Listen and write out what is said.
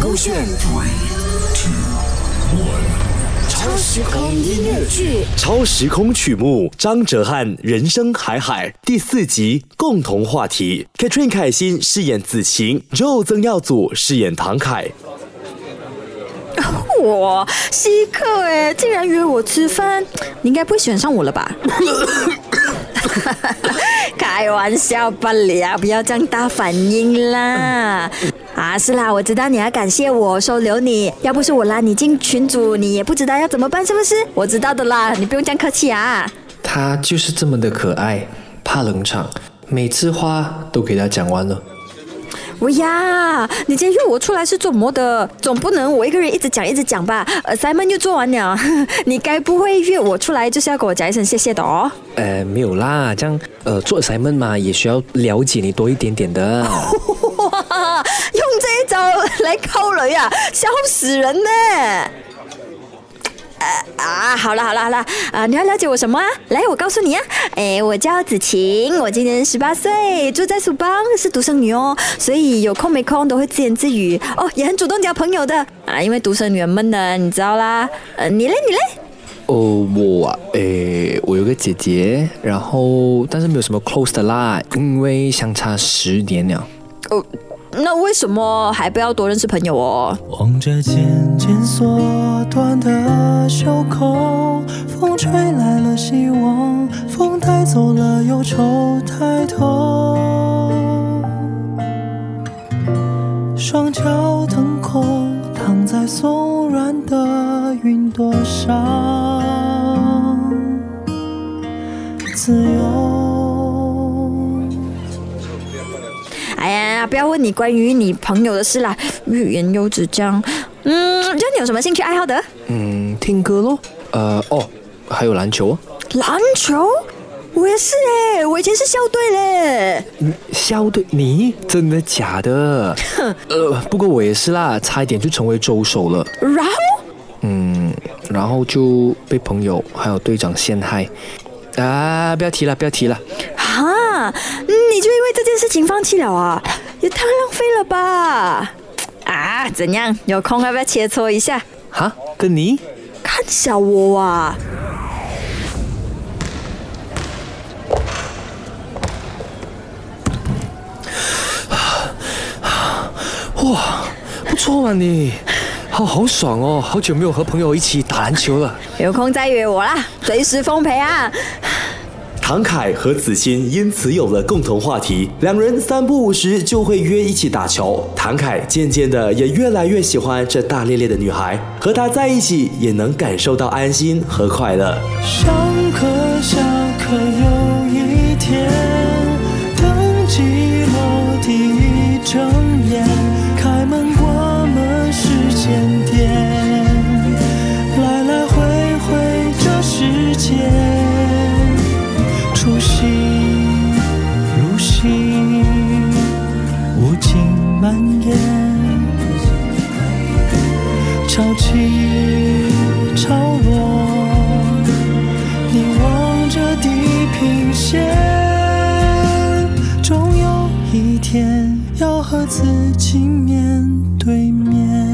勾选。超时空音乐剧，超时空曲目，张哲瀚人生海海第四集共同话题，Katrin 凯欣饰演子晴，Joe 曾耀祖饰演唐凯。哇，稀客哎，竟然约我吃饭，你应该不会喜欢上我了吧？开玩笑罢了，不要这样大反应啦。啊，是啦，我知道你要感谢我收留你，要不是我拉你进群组，你也不知道要怎么办，是不是？我知道的啦，你不用这样客气啊。他就是这么的可爱，怕冷场，每次话都给他讲完了。喂呀，你今天约我出来是做么的？总不能我一个人一直讲一直讲吧？呃，Simon 又做完了，你该不会约我出来就是要跟我讲一声谢谢的哦？呃，没有啦，这样呃做 Simon 嘛，也需要了解你多一点点的。这一招来扣雷啊，笑死人呢！啊，好了好了好了，啊，你要了解我什么啊？来，我告诉你啊，哎，我叫子晴，我今年十八岁，住在苏邦，是独生女哦，所以有空没空都会自言自语哦，也很主动交朋友的啊，因为独生女很闷的，你知道啦。呃，你嘞，你嘞？哦，我啊，诶，我有个姐姐，然后但是没有什么 close 的啦，因为相差十年了。哦。那为什么还不要多认识朋友哦？望着渐渐缩短的袖口，风吹来了希望，风带走了忧愁。抬头，双脚腾空，躺在松软的云朵上，自由。不要问你关于你朋友的事啦，欲言又止。这样，嗯，就你有什么兴趣爱好的？嗯，听歌咯。呃，哦，还有篮球。篮球？我也是哎，我以前是校队嘞。校队？你真的假的？呃，不过我也是啦，差一点就成为周手了。然后？嗯，然后就被朋友还有队长陷害。啊，不要提了，不要提了。哈，你就因为这件事情放弃了啊？也太浪费了吧！啊，怎样？有空要不要切磋一下？哈，跟你？看小我啊！哇，不错嘛你，好好爽哦！好久没有和朋友一起打篮球了。有空再约我啦，随时奉陪啊！唐凯和子欣因此有了共同话题，两人三不五时就会约一起打球。唐凯渐渐的也越来越喜欢这大咧咧的女孩，和她在一起也能感受到安心和快乐。上课下课有一天，等寂落第一睁眼，初心如新，无尽蔓延，潮起潮落，凝望着地平线，终有一天要和自己面对面。